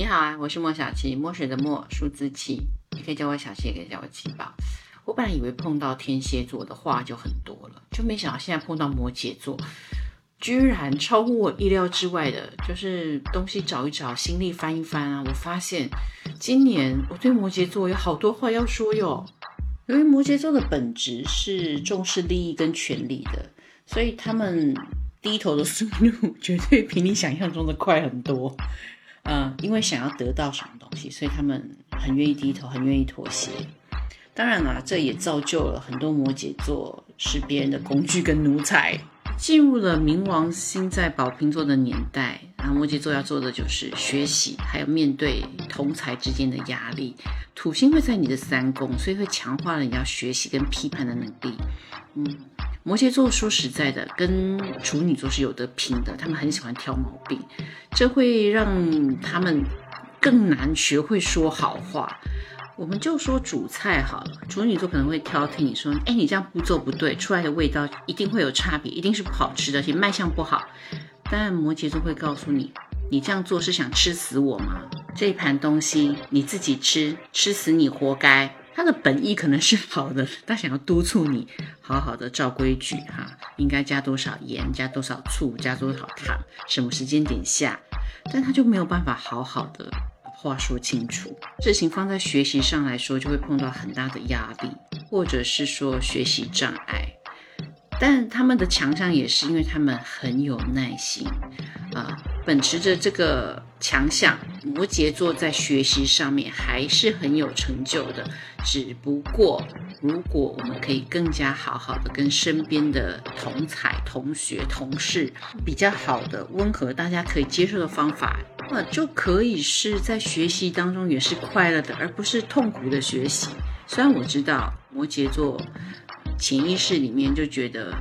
你好啊，我是莫小七，墨水的墨，数字七，你可以叫我小七，也可以叫我七宝。我本来以为碰到天蝎座的话就很多了，就没想到现在碰到摩羯座，居然超乎我意料之外的，就是东西找一找，心力翻一翻啊，我发现今年我对摩羯座有好多话要说哟。由于摩羯座的本质是重视利益跟权力的，所以他们低头的速度绝对比你想象中的快很多。嗯，因为想要得到什么东西，所以他们很愿意低头，很愿意妥协。当然啦，这也造就了很多摩羯座是别人的工具跟奴才。进入了冥王星在宝瓶座的年代，然后摩羯座要做的就是学习，还有面对同才之间的压力。土星会在你的三宫，所以会强化了你要学习跟批判的能力。嗯，摩羯座说实在的，跟处女座是有得拼的，他们很喜欢挑毛病，这会让他们更难学会说好话。我们就说主菜好了，处女座可能会挑剔你说，哎，你这样步骤不对，出来的味道一定会有差别，一定是不好吃的，而且卖相不好。但摩羯座会告诉你，你这样做是想吃死我吗？这一盘东西你自己吃，吃死你活该。他的本意可能是好的，他想要督促你好好的照规矩哈，应该加多少盐，加多少醋，加多少糖，什么时间点下，但他就没有办法好好的话说清楚。事情放在学习上来说，就会碰到很大的压力，或者是说学习障碍。但他们的强项也是因为他们很有耐心啊。秉持着这个强项，摩羯座在学习上面还是很有成就的。只不过，如果我们可以更加好好的跟身边的同才、同学、同事比较好的、温和、大家可以接受的方法，那就可以是在学习当中也是快乐的，而不是痛苦的学习。虽然我知道摩羯座潜意识里面就觉得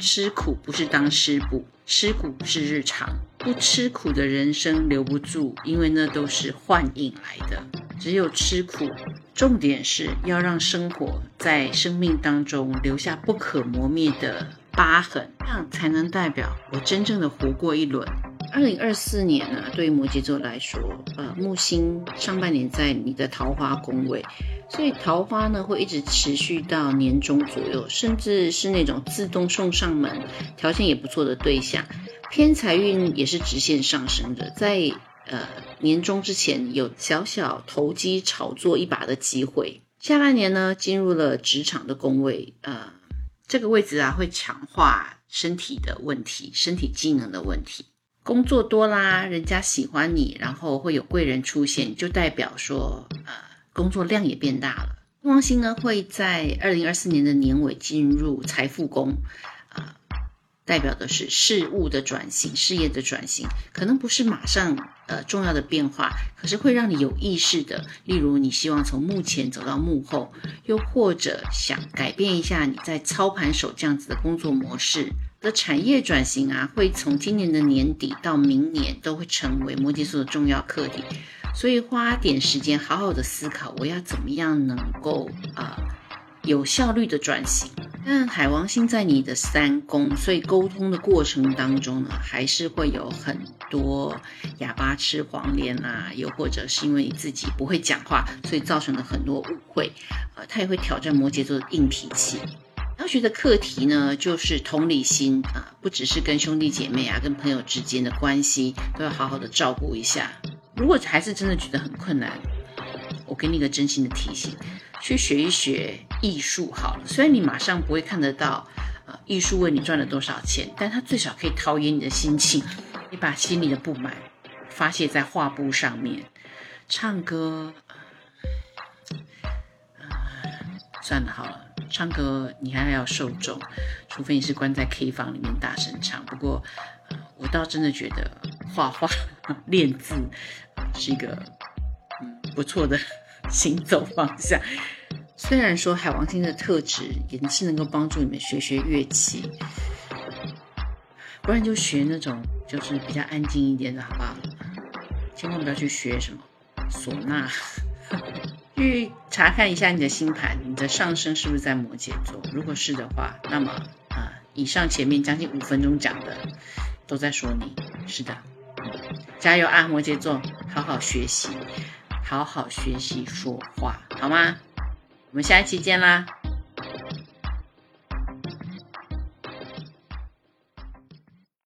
吃苦不是当师傅，吃苦是日常。不吃苦的人生留不住，因为那都是幻影来的。只有吃苦，重点是要让生活在生命当中留下不可磨灭的疤痕，这样才能代表我真正的活过一轮。二零二四年呢，对于摩羯座来说，呃，木星上半年在你的桃花宫位，所以桃花呢会一直持续到年中左右，甚至是那种自动送上门、条件也不错的对象。偏财运也是直线上升的，在呃年终之前有小小投机炒作一把的机会。下半年呢，进入了职场的宫位，呃，这个位置啊会强化身体的问题、身体机能的问题。工作多啦，人家喜欢你，然后会有贵人出现，就代表说呃工作量也变大了。旺星呢会在二零二四年的年尾进入财富宫。啊代表的是事物的转型，事业的转型，可能不是马上呃重要的变化，可是会让你有意识的。例如，你希望从幕前走到幕后，又或者想改变一下你在操盘手这样子的工作模式的产业转型啊，会从今年的年底到明年都会成为摩羯座的重要课题。所以花点时间好好的思考，我要怎么样能够啊有效率的转型。但海王星在你的三宫，所以沟通的过程当中呢，还是会有很多哑巴吃黄连啊，又或者是因为你自己不会讲话，所以造成了很多误会。呃，他也会挑战摩羯座的硬脾气。要学的课题呢，就是同理心啊，不只是跟兄弟姐妹啊，跟朋友之间的关系都要好好的照顾一下。如果还是真的觉得很困难，我给你一个真心的提醒。去学一学艺术好了，虽然你马上不会看得到，啊，艺术为你赚了多少钱，但它最少可以陶冶你的心情。你把心里的不满发泄在画布上面，唱歌，算了好了，唱歌你还要受众，除非你是关在 K 房里面大声唱。不过，我倒真的觉得画画、练字是一个不错的。行走方向，虽然说海王星的特质也是能够帮助你们学学乐器，不然就学那种就是比较安静一点的，好不好？千万不要去学什么唢呐。去查看一下你的星盘，你的上升是不是在摩羯座？如果是的话，那么啊，以上前面将近五分钟讲的都在说你，是的，加油啊，摩羯座！好。好好学习，好好学习说话，好吗？我们下一期见啦！